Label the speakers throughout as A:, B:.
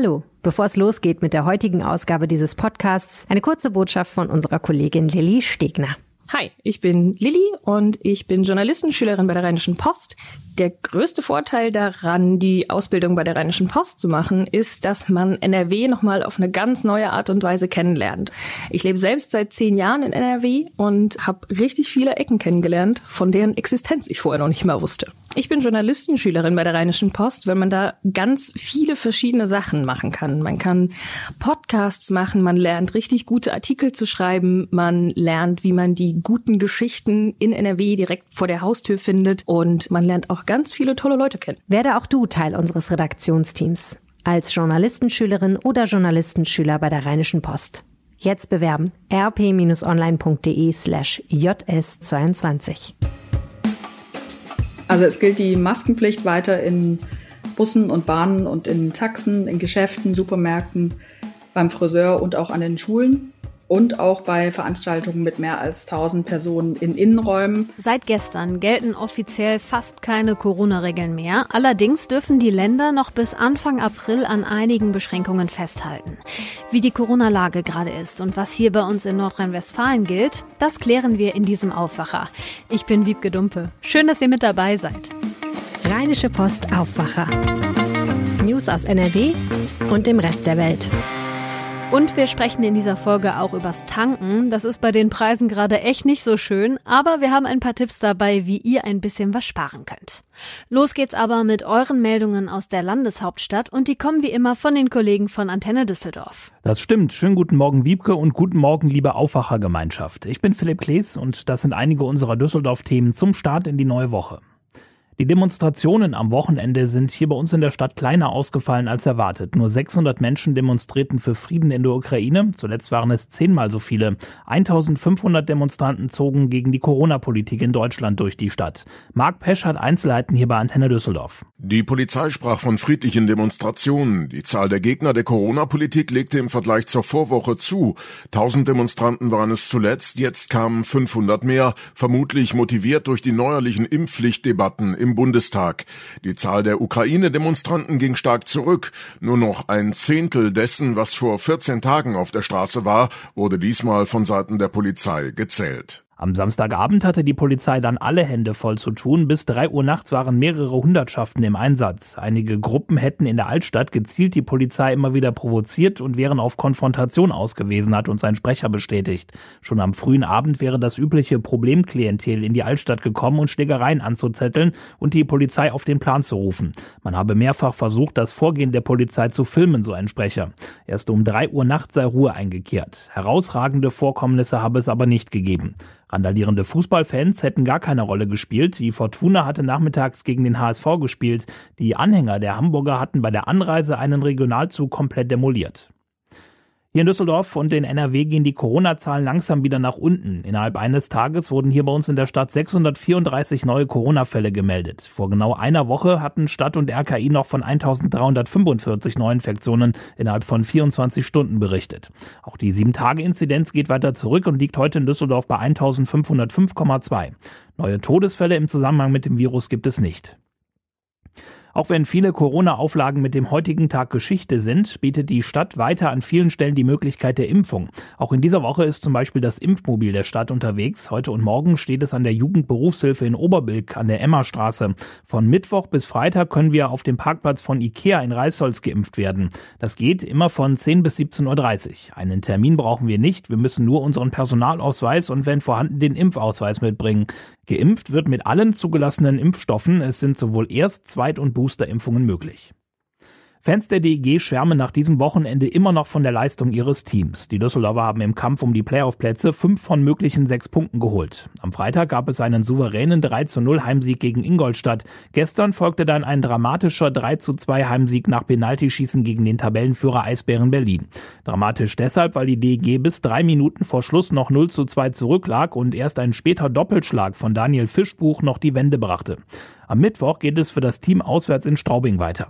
A: Hallo, bevor es losgeht mit der heutigen Ausgabe dieses Podcasts, eine kurze Botschaft von unserer Kollegin Lilly Stegner.
B: Hi, ich bin Lilly und ich bin Journalistenschülerin bei der Rheinischen Post. Der größte Vorteil daran, die Ausbildung bei der Rheinischen Post zu machen, ist, dass man NRW nochmal auf eine ganz neue Art und Weise kennenlernt. Ich lebe selbst seit zehn Jahren in NRW und habe richtig viele Ecken kennengelernt, von deren Existenz ich vorher noch nicht mal wusste. Ich bin Journalistenschülerin bei der Rheinischen Post, weil man da ganz viele verschiedene Sachen machen kann. Man kann Podcasts machen, man lernt richtig gute Artikel zu schreiben, man lernt, wie man die guten Geschichten in NRW direkt vor der Haustür findet und man lernt auch ganz viele tolle Leute kennen.
A: Werde auch du Teil unseres Redaktionsteams als Journalistenschülerin oder Journalistenschüler bei der Rheinischen Post. Jetzt bewerben rp-online.de slash js22.
C: Also es gilt die Maskenpflicht weiter in Bussen und Bahnen und in Taxen, in Geschäften, Supermärkten, beim Friseur und auch an den Schulen und auch bei Veranstaltungen mit mehr als 1000 Personen in Innenräumen.
D: Seit gestern gelten offiziell fast keine Corona-Regeln mehr. Allerdings dürfen die Länder noch bis Anfang April an einigen Beschränkungen festhalten. Wie die Corona-Lage gerade ist und was hier bei uns in Nordrhein-Westfalen gilt, das klären wir in diesem Aufwacher. Ich bin Wiebke Dumpe. Schön, dass ihr mit dabei seid.
A: Rheinische Post Aufwacher. News aus NRW und dem Rest der Welt.
D: Und wir sprechen in dieser Folge auch übers Tanken. Das ist bei den Preisen gerade echt nicht so schön, aber wir haben ein paar Tipps dabei, wie ihr ein bisschen was sparen könnt. Los geht's aber mit euren Meldungen aus der Landeshauptstadt und die kommen wie immer von den Kollegen von Antenne Düsseldorf.
E: Das stimmt. Schönen guten Morgen, Wiebke, und guten Morgen, liebe Aufwachergemeinschaft. Ich bin Philipp Klees und das sind einige unserer Düsseldorf-Themen zum Start in die neue Woche. Die Demonstrationen am Wochenende sind hier bei uns in der Stadt kleiner ausgefallen als erwartet. Nur 600 Menschen demonstrierten für Frieden in der Ukraine. Zuletzt waren es zehnmal so viele. 1500 Demonstranten zogen gegen die Corona-Politik in Deutschland durch die Stadt. Marc Pesch hat Einzelheiten hier bei Antenne Düsseldorf.
F: Die Polizei sprach von friedlichen Demonstrationen. Die Zahl der Gegner der Corona-Politik legte im Vergleich zur Vorwoche zu. 1000 Demonstranten waren es zuletzt. Jetzt kamen 500 mehr, vermutlich motiviert durch die neuerlichen Impfpflichtdebatten im Bundestag. Die Zahl der Ukraine-Demonstranten ging stark zurück. Nur noch ein Zehntel dessen, was vor 14 Tagen auf der Straße war, wurde diesmal von Seiten der Polizei gezählt.
E: Am Samstagabend hatte die Polizei dann alle Hände voll zu tun. Bis drei Uhr nachts waren mehrere Hundertschaften im Einsatz. Einige Gruppen hätten in der Altstadt gezielt die Polizei immer wieder provoziert und wären auf Konfrontation ausgewiesen, hat uns ein Sprecher bestätigt. Schon am frühen Abend wäre das übliche Problemklientel in die Altstadt gekommen und Schlägereien anzuzetteln und die Polizei auf den Plan zu rufen. Man habe mehrfach versucht, das Vorgehen der Polizei zu filmen, so ein Sprecher. Erst um drei Uhr nachts sei Ruhe eingekehrt. Herausragende Vorkommnisse habe es aber nicht gegeben. Randalierende Fußballfans hätten gar keine Rolle gespielt. Die Fortuna hatte nachmittags gegen den HSV gespielt. Die Anhänger der Hamburger hatten bei der Anreise einen Regionalzug komplett demoliert. Hier in Düsseldorf und in NRW gehen die Corona-Zahlen langsam wieder nach unten. Innerhalb eines Tages wurden hier bei uns in der Stadt 634 neue Corona-Fälle gemeldet. Vor genau einer Woche hatten Stadt und RKI noch von 1345 Neuinfektionen innerhalb von 24 Stunden berichtet. Auch die 7-Tage-Inzidenz geht weiter zurück und liegt heute in Düsseldorf bei 1505,2. Neue Todesfälle im Zusammenhang mit dem Virus gibt es nicht. Auch wenn viele Corona-Auflagen mit dem heutigen Tag Geschichte sind, bietet die Stadt weiter an vielen Stellen die Möglichkeit der Impfung. Auch in dieser Woche ist zum Beispiel das Impfmobil der Stadt unterwegs. Heute und morgen steht es an der Jugendberufshilfe in Oberbilk an der Emmerstraße. Von Mittwoch bis Freitag können wir auf dem Parkplatz von Ikea in Reisholz geimpft werden. Das geht immer von 10 bis 17.30 Uhr. Einen Termin brauchen wir nicht. Wir müssen nur unseren Personalausweis und wenn vorhanden den Impfausweis mitbringen. Geimpft wird mit allen zugelassenen Impfstoffen. Es sind sowohl Erst-, Zweit- und Boosterimpfungen möglich. Fans der DEG schwärmen nach diesem Wochenende immer noch von der Leistung ihres Teams. Die Düsseldorfer haben im Kampf um die Playoff-Plätze fünf von möglichen sechs Punkten geholt. Am Freitag gab es einen souveränen 3 zu 0 Heimsieg gegen Ingolstadt. Gestern folgte dann ein dramatischer 3 zu 2 Heimsieg nach Penaltyschießen gegen den Tabellenführer Eisbären Berlin. Dramatisch deshalb, weil die DEG bis drei Minuten vor Schluss noch 0 zu 2 zurücklag und erst ein später Doppelschlag von Daniel Fischbuch noch die Wende brachte. Am Mittwoch geht es für das Team auswärts in Straubing weiter.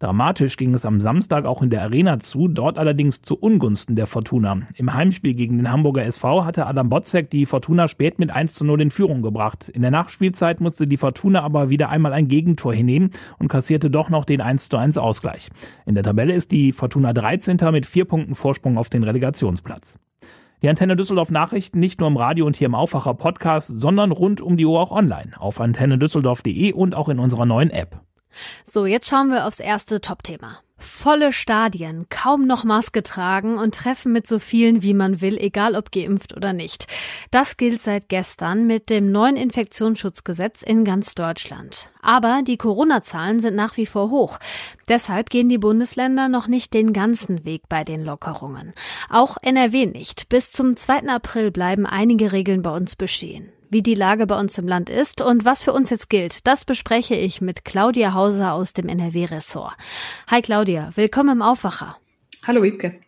E: Dramatisch ging es am Samstag auch in der Arena zu, dort allerdings zu Ungunsten der Fortuna. Im Heimspiel gegen den Hamburger SV hatte Adam Botzek die Fortuna spät mit 1 zu 0 in Führung gebracht. In der Nachspielzeit musste die Fortuna aber wieder einmal ein Gegentor hinnehmen und kassierte doch noch den 1 zu 1 Ausgleich. In der Tabelle ist die Fortuna 13. mit vier Punkten Vorsprung auf den Relegationsplatz. Die Antenne Düsseldorf Nachrichten nicht nur im Radio und hier im Aufwacher Podcast, sondern rund um die Uhr auch online auf antennedüsseldorf.de und auch in unserer neuen App.
D: So, jetzt schauen wir aufs erste Top-Thema. Volle Stadien, kaum noch Maske tragen und treffen mit so vielen wie man will, egal ob geimpft oder nicht. Das gilt seit gestern mit dem neuen Infektionsschutzgesetz in ganz Deutschland. Aber die Corona-Zahlen sind nach wie vor hoch. Deshalb gehen die Bundesländer noch nicht den ganzen Weg bei den Lockerungen. Auch NRW nicht. Bis zum 2. April bleiben einige Regeln bei uns bestehen wie die Lage bei uns im Land ist und was für uns jetzt gilt, das bespreche ich mit Claudia Hauser aus dem NRW-Ressort. Hi Claudia, willkommen im Aufwacher.
C: Hallo Wiebke.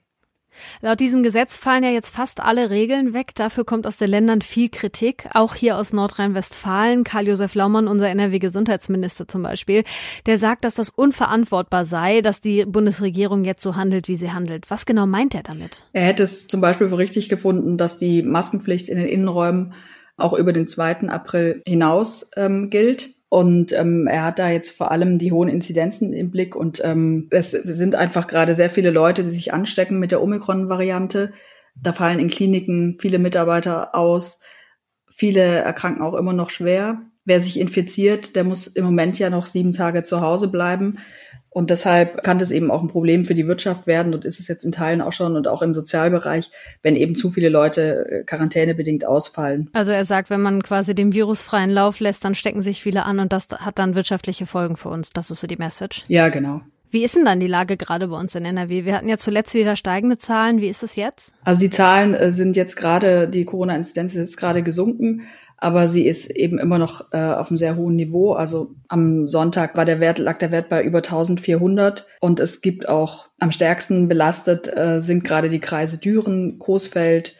D: Laut diesem Gesetz fallen ja jetzt fast alle Regeln weg. Dafür kommt aus den Ländern viel Kritik. Auch hier aus Nordrhein-Westfalen. Karl-Josef Laumann, unser NRW-Gesundheitsminister zum Beispiel, der sagt, dass das unverantwortbar sei, dass die Bundesregierung jetzt so handelt, wie sie handelt. Was genau meint er damit?
C: Er hätte es zum Beispiel für richtig gefunden, dass die Maskenpflicht in den Innenräumen auch über den 2. April hinaus ähm, gilt. Und ähm, er hat da jetzt vor allem die hohen Inzidenzen im Blick und ähm, es sind einfach gerade sehr viele Leute, die sich anstecken mit der Omikron-Variante. Da fallen in Kliniken viele Mitarbeiter aus. Viele erkranken auch immer noch schwer. Wer sich infiziert, der muss im Moment ja noch sieben Tage zu Hause bleiben. Und deshalb kann das eben auch ein Problem für die Wirtschaft werden und ist es jetzt in Teilen auch schon und auch im Sozialbereich, wenn eben zu viele Leute äh, quarantänebedingt ausfallen.
D: Also er sagt, wenn man quasi dem Virus freien Lauf lässt, dann stecken sich viele an und das hat dann wirtschaftliche Folgen für uns. Das ist so die Message.
C: Ja, genau.
D: Wie ist denn dann die Lage gerade bei uns in NRW? Wir hatten ja zuletzt wieder steigende Zahlen. Wie ist es jetzt?
C: Also die Zahlen äh, sind jetzt gerade, die Corona-Inzidenz ist jetzt gerade gesunken aber sie ist eben immer noch äh, auf einem sehr hohen Niveau. Also am Sonntag war der Wert, lag der Wert bei über 1400 und es gibt auch am stärksten belastet äh, sind gerade die Kreise Düren, Coesfeld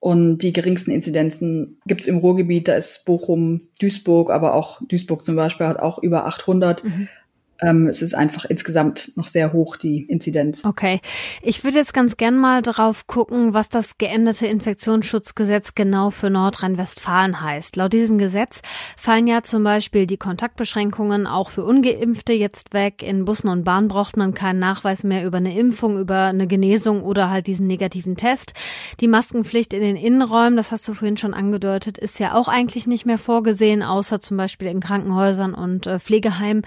C: und die geringsten Inzidenzen gibt's im Ruhrgebiet. Da ist Bochum, Duisburg, aber auch Duisburg zum Beispiel hat auch über 800. Mhm es ist einfach insgesamt noch sehr hoch, die Inzidenz.
D: Okay. Ich würde jetzt ganz gern mal drauf gucken, was das geänderte Infektionsschutzgesetz genau für Nordrhein-Westfalen heißt. Laut diesem Gesetz fallen ja zum Beispiel die Kontaktbeschränkungen auch für Ungeimpfte jetzt weg. In Bussen und Bahnen braucht man keinen Nachweis mehr über eine Impfung, über eine Genesung oder halt diesen negativen Test. Die Maskenpflicht in den Innenräumen, das hast du vorhin schon angedeutet, ist ja auch eigentlich nicht mehr vorgesehen, außer zum Beispiel in Krankenhäusern und äh, Pflegeheimen.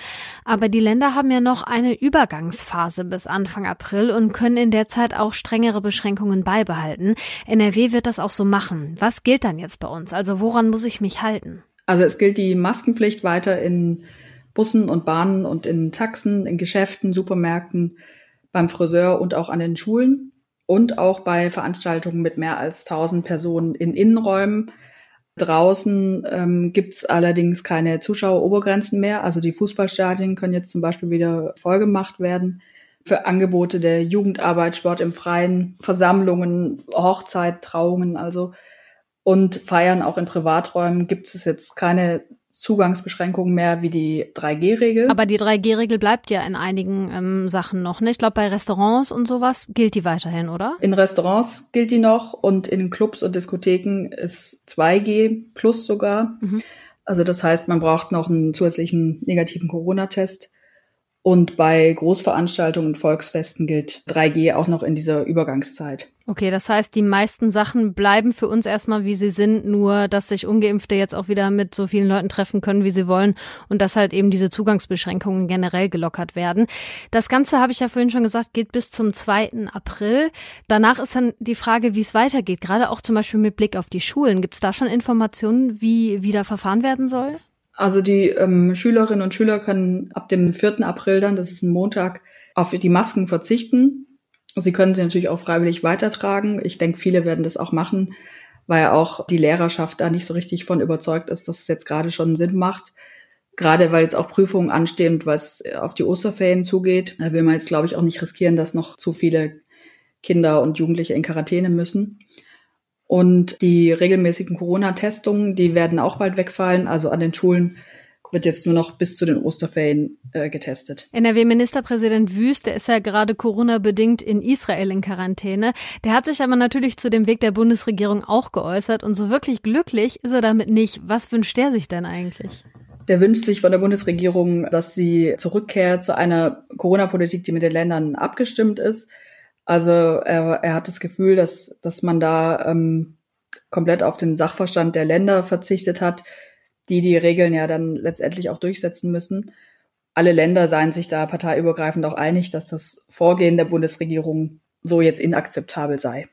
D: Aber die die Länder haben ja noch eine Übergangsphase bis Anfang April und können in der Zeit auch strengere Beschränkungen beibehalten. NRW wird das auch so machen. Was gilt dann jetzt bei uns? Also woran muss ich mich halten?
C: Also es gilt die Maskenpflicht weiter in Bussen und Bahnen und in Taxen, in Geschäften, Supermärkten, beim Friseur und auch an den Schulen und auch bei Veranstaltungen mit mehr als 1000 Personen in Innenräumen. Draußen ähm, gibt es allerdings keine Zuschauerobergrenzen mehr. Also die Fußballstadien können jetzt zum Beispiel wieder vollgemacht werden. Für Angebote der Jugendarbeit, Sport im Freien, Versammlungen, Hochzeit, Trauungen, also und Feiern auch in Privaträumen gibt es jetzt keine Zugangsbeschränkungen mehr wie die 3G-Regel.
D: Aber die 3G-Regel bleibt ja in einigen ähm, Sachen noch. Ne? Ich glaube, bei Restaurants und sowas gilt die weiterhin, oder?
C: In Restaurants gilt die noch und in Clubs und Diskotheken ist 2G plus sogar. Mhm. Also das heißt, man braucht noch einen zusätzlichen negativen Corona-Test. Und bei Großveranstaltungen und Volksfesten gilt 3G auch noch in dieser Übergangszeit.
D: Okay, das heißt, die meisten Sachen bleiben für uns erstmal, wie sie sind, nur dass sich ungeimpfte jetzt auch wieder mit so vielen Leuten treffen können, wie sie wollen und dass halt eben diese Zugangsbeschränkungen generell gelockert werden. Das Ganze, habe ich ja vorhin schon gesagt, geht bis zum 2. April. Danach ist dann die Frage, wie es weitergeht, gerade auch zum Beispiel mit Blick auf die Schulen. Gibt es da schon Informationen, wie wieder verfahren werden soll?
C: Also die ähm, Schülerinnen und Schüler können ab dem 4. April dann, das ist ein Montag, auf die Masken verzichten. Sie können sie natürlich auch freiwillig weitertragen. Ich denke, viele werden das auch machen, weil auch die Lehrerschaft da nicht so richtig von überzeugt ist, dass es jetzt gerade schon Sinn macht. Gerade weil jetzt auch Prüfungen anstehen und was auf die Osterferien zugeht, da will man jetzt, glaube ich, auch nicht riskieren, dass noch zu viele Kinder und Jugendliche in Quarantäne müssen. Und die regelmäßigen Corona-Testungen, die werden auch bald wegfallen. Also an den Schulen wird jetzt nur noch bis zu den Osterferien äh, getestet.
D: NRW-Ministerpräsident Wüst, der ist ja gerade Corona-bedingt in Israel in Quarantäne. Der hat sich aber natürlich zu dem Weg der Bundesregierung auch geäußert und so wirklich glücklich ist er damit nicht. Was wünscht der sich denn eigentlich?
C: Der wünscht sich von der Bundesregierung, dass sie zurückkehrt zu einer Corona-Politik, die mit den Ländern abgestimmt ist. Also er, er hat das Gefühl, dass, dass man da ähm, komplett auf den Sachverstand der Länder verzichtet hat, die die Regeln ja dann letztendlich auch durchsetzen müssen. Alle Länder seien sich da parteiübergreifend auch einig, dass das Vorgehen der Bundesregierung so jetzt inakzeptabel sei.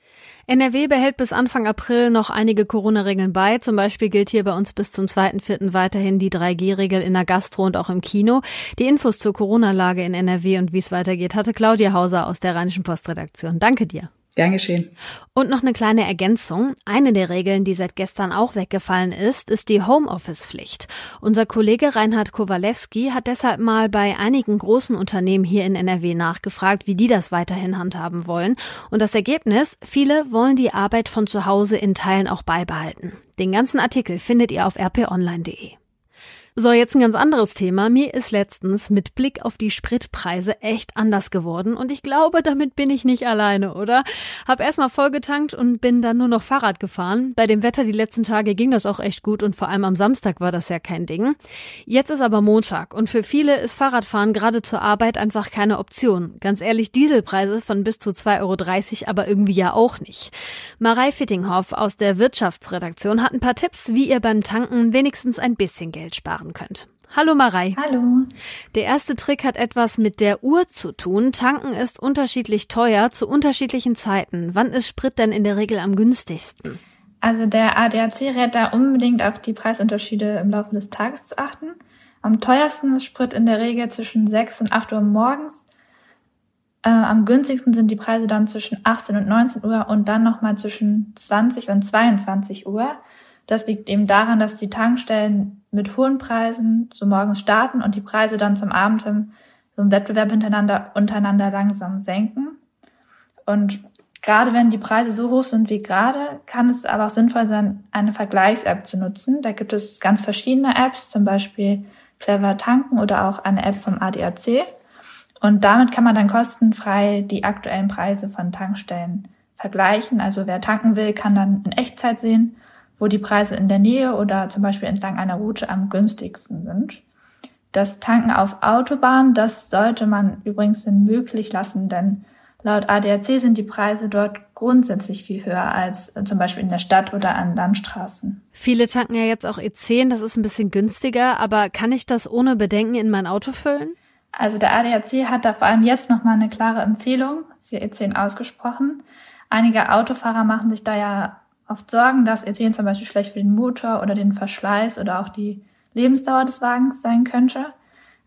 D: NRW behält bis Anfang April noch einige Corona-Regeln bei. Zum Beispiel gilt hier bei uns bis zum 2.4. weiterhin die 3G-Regel in der Gastro und auch im Kino. Die Infos zur Corona-Lage in NRW und wie es weitergeht, hatte Claudia Hauser aus der Rheinischen Postredaktion. Danke dir.
C: Gern geschehen.
D: Und noch eine kleine Ergänzung. Eine der Regeln, die seit gestern auch weggefallen ist, ist die Homeoffice-Pflicht. Unser Kollege Reinhard Kowalewski hat deshalb mal bei einigen großen Unternehmen hier in NRW nachgefragt, wie die das weiterhin handhaben wollen. Und das Ergebnis, viele wollen die Arbeit von zu Hause in Teilen auch beibehalten. Den ganzen Artikel findet ihr auf rponline.de. So, jetzt ein ganz anderes Thema. Mir ist letztens mit Blick auf die Spritpreise echt anders geworden und ich glaube, damit bin ich nicht alleine, oder? Hab erstmal vollgetankt und bin dann nur noch Fahrrad gefahren. Bei dem Wetter die letzten Tage ging das auch echt gut und vor allem am Samstag war das ja kein Ding. Jetzt ist aber Montag und für viele ist Fahrradfahren gerade zur Arbeit einfach keine Option. Ganz ehrlich, Dieselpreise von bis zu 2,30 Euro aber irgendwie ja auch nicht. Marei Fittinghoff aus der Wirtschaftsredaktion hat ein paar Tipps, wie ihr beim Tanken wenigstens ein bisschen Geld sparen machen könnt. Hallo Marei.
G: Hallo.
D: Der erste Trick hat etwas mit der Uhr zu tun. Tanken ist unterschiedlich teuer zu unterschiedlichen Zeiten. Wann ist Sprit denn in der Regel am günstigsten?
G: Also der ADAC rät da unbedingt auf die Preisunterschiede im Laufe des Tages zu achten. Am teuersten ist Sprit in der Regel zwischen 6 und 8 Uhr morgens. Äh, am günstigsten sind die Preise dann zwischen 18 und 19 Uhr und dann nochmal zwischen 20 und 22 Uhr. Das liegt eben daran, dass die Tankstellen mit hohen Preisen so morgens starten und die Preise dann zum Abend hin so im Wettbewerb untereinander, untereinander langsam senken. Und gerade wenn die Preise so hoch sind wie gerade, kann es aber auch sinnvoll sein, eine Vergleichs-App zu nutzen. Da gibt es ganz verschiedene Apps, zum Beispiel Clever Tanken oder auch eine App vom ADAC. Und damit kann man dann kostenfrei die aktuellen Preise von Tankstellen vergleichen. Also wer tanken will, kann dann in Echtzeit sehen, wo die Preise in der Nähe oder zum Beispiel entlang einer Route am günstigsten sind. Das Tanken auf Autobahnen, das sollte man übrigens wenn möglich lassen, denn laut ADAC sind die Preise dort grundsätzlich viel höher als zum Beispiel in der Stadt oder an Landstraßen.
D: Viele tanken ja jetzt auch E10, das ist ein bisschen günstiger, aber kann ich das ohne Bedenken in mein Auto füllen?
G: Also der ADAC hat da vor allem jetzt nochmal eine klare Empfehlung für E10 ausgesprochen. Einige Autofahrer machen sich da ja oft Sorgen, dass Ethen zum Beispiel schlecht für den Motor oder den Verschleiß oder auch die Lebensdauer des Wagens sein könnte.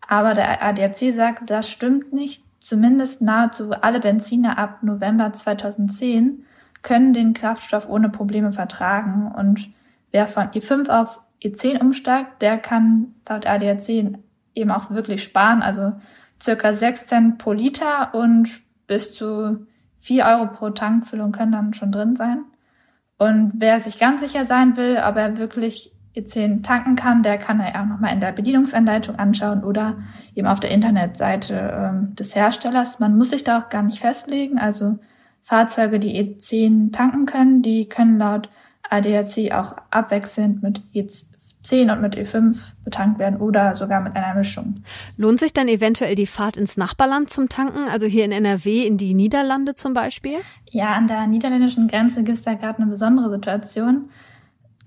G: Aber der ADAC sagt, das stimmt nicht. Zumindest nahezu alle Benziner ab November 2010 können den Kraftstoff ohne Probleme vertragen. Und wer von E5 auf E10 umsteigt, der kann laut ADAC eben auch wirklich sparen. Also circa 6 Cent pro Liter und bis zu 4 Euro pro Tankfüllung können dann schon drin sein. Und wer sich ganz sicher sein will, ob er wirklich E10 tanken kann, der kann er auch nochmal in der Bedienungsanleitung anschauen oder eben auf der Internetseite ähm, des Herstellers. Man muss sich da auch gar nicht festlegen. Also Fahrzeuge, die E10 tanken können, die können laut ADAC auch abwechselnd mit E10 10 und mit E5 betankt werden oder sogar mit einer Mischung.
D: Lohnt sich dann eventuell die Fahrt ins Nachbarland zum Tanken, also hier in NRW in die Niederlande zum Beispiel?
G: Ja, an der niederländischen Grenze gibt es da gerade eine besondere Situation.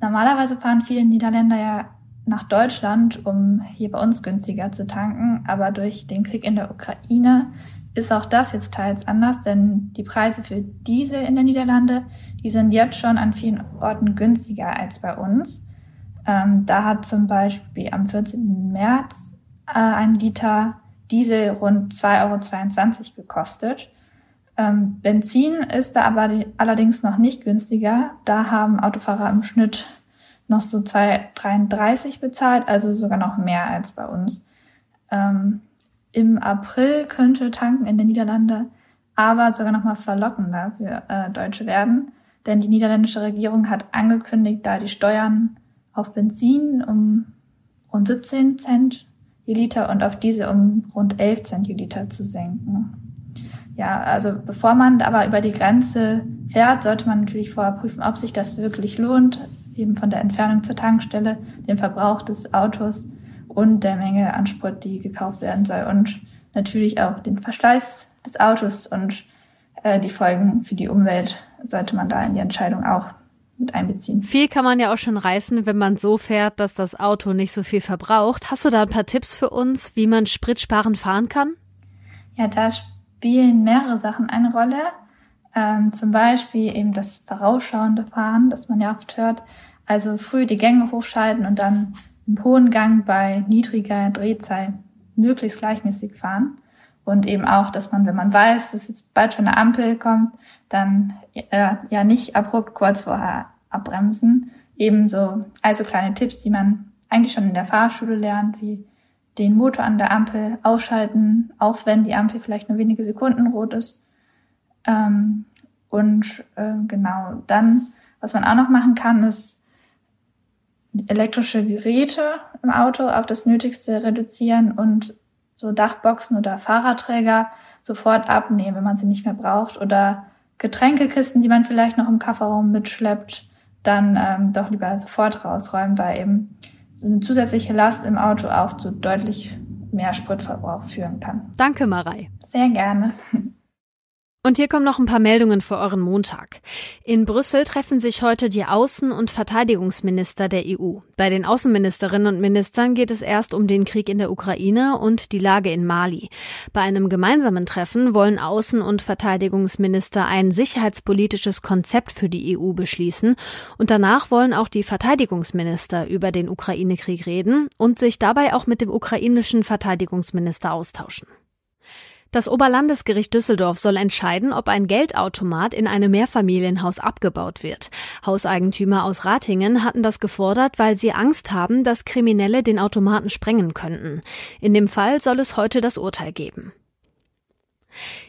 G: Normalerweise fahren viele Niederländer ja nach Deutschland, um hier bei uns günstiger zu tanken, aber durch den Krieg in der Ukraine ist auch das jetzt teils anders, denn die Preise für Diesel in der Niederlande, die sind jetzt schon an vielen Orten günstiger als bei uns. Ähm, da hat zum Beispiel am 14. März äh, ein Liter Diesel rund 2,22 Euro gekostet. Ähm, Benzin ist da aber allerdings noch nicht günstiger. Da haben Autofahrer im Schnitt noch so 2,33 bezahlt, also sogar noch mehr als bei uns. Ähm, Im April könnte Tanken in den Niederlanden aber sogar noch mal verlockender für äh, Deutsche werden, denn die niederländische Regierung hat angekündigt, da die Steuern auf Benzin um rund 17 Cent je Liter und auf diese um rund 11 Cent je Liter zu senken. Ja, also bevor man aber über die Grenze fährt, sollte man natürlich vorher prüfen, ob sich das wirklich lohnt, eben von der Entfernung zur Tankstelle, dem Verbrauch des Autos und der Menge an Sprit, die gekauft werden soll und natürlich auch den Verschleiß des Autos und äh, die Folgen für die Umwelt sollte man da in die Entscheidung auch mit einbeziehen.
D: Viel kann man ja auch schon reißen, wenn man so fährt, dass das Auto nicht so viel verbraucht. Hast du da ein paar Tipps für uns, wie man spritsparend fahren kann?
G: Ja, da spielen mehrere Sachen eine Rolle. Ähm, zum Beispiel eben das vorausschauende Fahren, das man ja oft hört. Also früh die Gänge hochschalten und dann im hohen Gang bei niedriger Drehzahl möglichst gleichmäßig fahren. Und eben auch, dass man, wenn man weiß, dass jetzt bald schon eine Ampel kommt, dann äh, ja nicht abrupt kurz vorher abbremsen. Ebenso, also kleine Tipps, die man eigentlich schon in der Fahrschule lernt, wie den Motor an der Ampel ausschalten, auch wenn die Ampel vielleicht nur wenige Sekunden rot ist. Ähm, und äh, genau, dann, was man auch noch machen kann, ist elektrische Geräte im Auto auf das Nötigste reduzieren und so Dachboxen oder Fahrradträger sofort abnehmen, wenn man sie nicht mehr braucht oder Getränkekisten, die man vielleicht noch im Kofferraum mitschleppt, dann ähm, doch lieber sofort rausräumen, weil eben so eine zusätzliche Last im Auto auch zu deutlich mehr Spritverbrauch führen kann.
D: Danke, Marei.
G: Sehr gerne.
D: Und hier kommen noch ein paar Meldungen für euren Montag. In Brüssel treffen sich heute die Außen- und Verteidigungsminister der EU. Bei den Außenministerinnen und Ministern geht es erst um den Krieg in der Ukraine und die Lage in Mali. Bei einem gemeinsamen Treffen wollen Außen- und Verteidigungsminister ein sicherheitspolitisches Konzept für die EU beschließen und danach wollen auch die Verteidigungsminister über den Ukraine-Krieg reden und sich dabei auch mit dem ukrainischen Verteidigungsminister austauschen. Das Oberlandesgericht Düsseldorf soll entscheiden, ob ein Geldautomat in einem Mehrfamilienhaus abgebaut wird. Hauseigentümer aus Ratingen hatten das gefordert, weil sie Angst haben, dass Kriminelle den Automaten sprengen könnten. In dem Fall soll es heute das Urteil geben.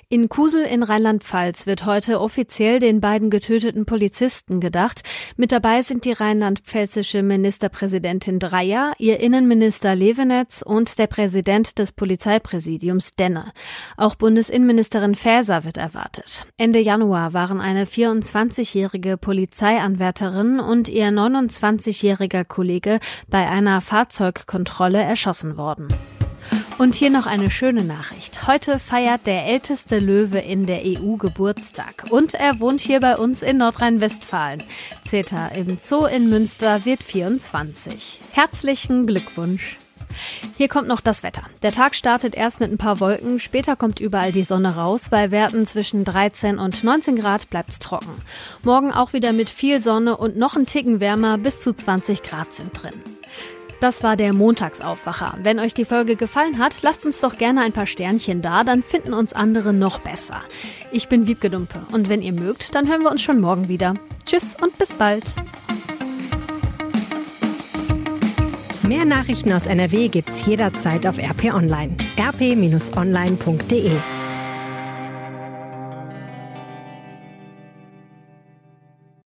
D: In Kusel in Rheinland-Pfalz wird heute offiziell den beiden getöteten Polizisten gedacht. Mit dabei sind die rheinland-pfälzische Ministerpräsidentin Dreyer, ihr Innenminister Levenetz und der Präsident des Polizeipräsidiums Denne. Auch Bundesinnenministerin Faeser wird erwartet. Ende Januar waren eine 24-jährige Polizeianwärterin und ihr 29-jähriger Kollege bei einer Fahrzeugkontrolle erschossen worden. Und hier noch eine schöne Nachricht. Heute feiert der älteste Löwe in der EU Geburtstag. Und er wohnt hier bei uns in Nordrhein-Westfalen. Zeta im Zoo in Münster wird 24. Herzlichen Glückwunsch. Hier kommt noch das Wetter. Der Tag startet erst mit ein paar Wolken, später kommt überall die Sonne raus. Bei Werten zwischen 13 und 19 Grad bleibt's trocken. Morgen auch wieder mit viel Sonne und noch ein Ticken wärmer, bis zu 20 Grad sind drin. Das war der Montagsaufwacher. Wenn euch die Folge gefallen hat, lasst uns doch gerne ein paar Sternchen da, dann finden uns andere noch besser. Ich bin Wiebke Dumpe und wenn ihr mögt, dann hören wir uns schon morgen wieder. Tschüss und bis bald.
A: Mehr Nachrichten aus NRW gibt's jederzeit auf RP Online. rp-online.de